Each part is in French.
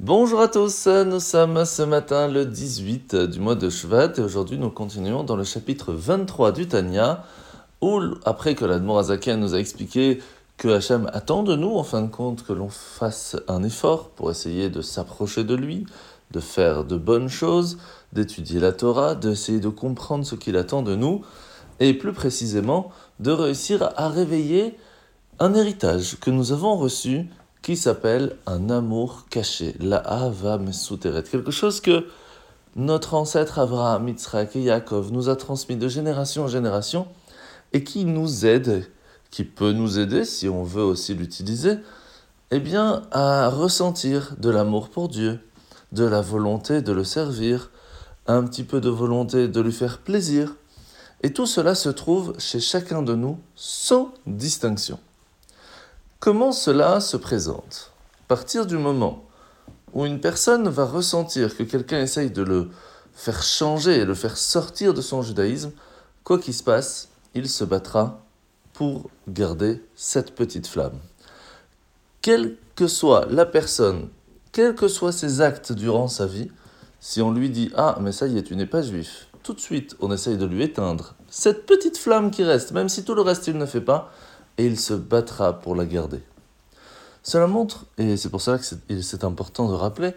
Bonjour à tous, nous sommes ce matin le 18 du mois de Shvat et aujourd'hui nous continuons dans le chapitre 23 du Tanya où après que l'Admorazaken nous a expliqué que Hachem attend de nous en fin de compte que l'on fasse un effort pour essayer de s'approcher de lui, de faire de bonnes choses, d'étudier la Torah, d'essayer de comprendre ce qu'il attend de nous et plus précisément de réussir à réveiller un héritage que nous avons reçu qui s'appelle un amour caché, la Ava Mesuteret, quelque chose que notre ancêtre Abraham, Yitzhak et Yaakov nous a transmis de génération en génération et qui nous aide, qui peut nous aider si on veut aussi l'utiliser, eh bien à ressentir de l'amour pour Dieu, de la volonté de le servir, un petit peu de volonté de lui faire plaisir. Et tout cela se trouve chez chacun de nous sans distinction. Comment cela se présente? À partir du moment où une personne va ressentir que quelqu'un essaye de le faire changer et le faire sortir de son judaïsme, quoi qu'il se passe, il se battra pour garder cette petite flamme. Quelle que soit la personne, quels que soient ses actes durant sa vie, si on lui dit Ah, mais ça y est, tu n'es pas juif, tout de suite on essaye de lui éteindre cette petite flamme qui reste, même si tout le reste il ne fait pas, et il se battra pour la garder. Cela montre, et c'est pour cela que c'est important de rappeler,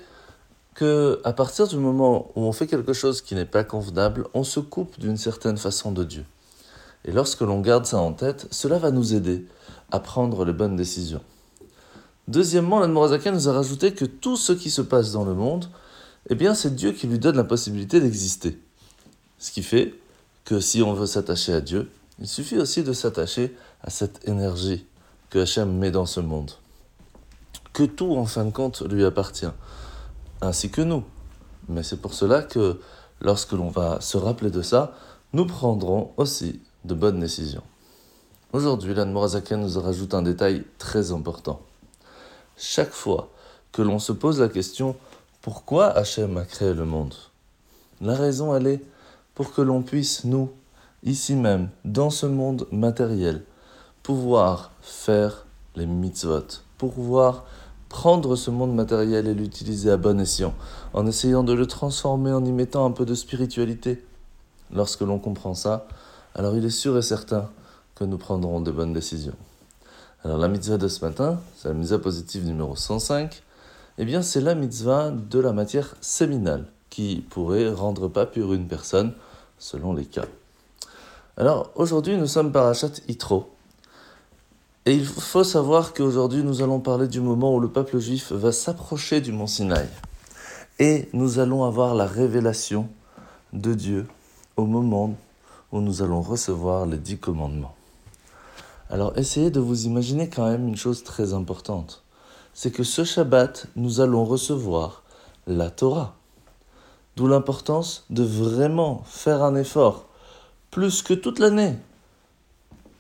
que à partir du moment où on fait quelque chose qui n'est pas convenable, on se coupe d'une certaine façon de Dieu. Et lorsque l'on garde ça en tête, cela va nous aider à prendre les bonnes décisions. Deuxièmement, l'Admorazaka nous a rajouté que tout ce qui se passe dans le monde, eh bien, c'est Dieu qui lui donne la possibilité d'exister. Ce qui fait que si on veut s'attacher à Dieu, il suffit aussi de s'attacher à cette énergie que Hachem met dans ce monde. Que tout, en fin de compte, lui appartient, ainsi que nous. Mais c'est pour cela que, lorsque l'on va se rappeler de ça, nous prendrons aussi de bonnes décisions. Aujourd'hui, l'Anne nous rajoute un détail très important. Chaque fois que l'on se pose la question pourquoi Hachem a créé le monde, la raison elle est pour que l'on puisse, nous, ici même, dans ce monde matériel, pouvoir faire les mitzvot, pouvoir prendre ce monde matériel et l'utiliser à bon escient, en essayant de le transformer, en y mettant un peu de spiritualité. Lorsque l'on comprend ça, alors il est sûr et certain que nous prendrons de bonnes décisions. Alors la mitzvah de ce matin, c'est la mitzvah positive numéro 105, eh bien c'est la mitzvah de la matière séminale, qui pourrait rendre pas pure une personne, selon les cas. Alors aujourd'hui nous sommes parachat Itro. Et il faut savoir qu'aujourd'hui nous allons parler du moment où le peuple juif va s'approcher du mont Sinaï. Et nous allons avoir la révélation de Dieu au moment où nous allons recevoir les dix commandements. Alors essayez de vous imaginer quand même une chose très importante. C'est que ce Shabbat, nous allons recevoir la Torah. D'où l'importance de vraiment faire un effort, plus que toute l'année,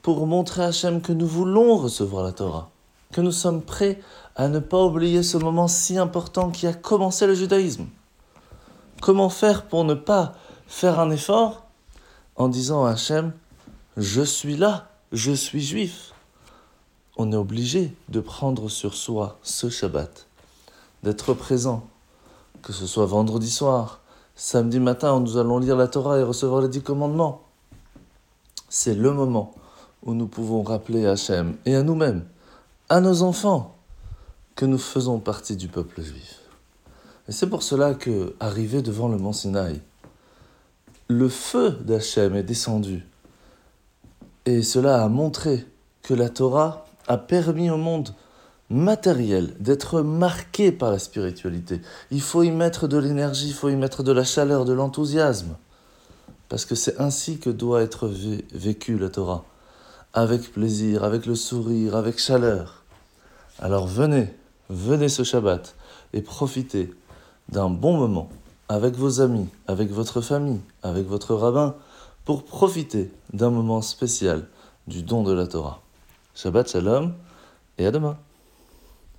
pour montrer à Hachem que nous voulons recevoir la Torah, que nous sommes prêts à ne pas oublier ce moment si important qui a commencé le judaïsme. Comment faire pour ne pas faire un effort en disant à Hachem, je suis là, je suis juif. On est obligé de prendre sur soi ce Shabbat, d'être présent, que ce soit vendredi soir, Samedi matin, où nous allons lire la Torah et recevoir les dix commandements. C'est le moment où nous pouvons rappeler à Hachem et à nous-mêmes, à nos enfants, que nous faisons partie du peuple juif. Et c'est pour cela que, arrivé devant le mont Sinaï, le feu d'Hachem est descendu. Et cela a montré que la Torah a permis au monde matériel, d'être marqué par la spiritualité. Il faut y mettre de l'énergie, il faut y mettre de la chaleur, de l'enthousiasme. Parce que c'est ainsi que doit être vécu la Torah. Avec plaisir, avec le sourire, avec chaleur. Alors venez, venez ce Shabbat et profitez d'un bon moment avec vos amis, avec votre famille, avec votre rabbin, pour profiter d'un moment spécial du don de la Torah. Shabbat Shalom et à demain.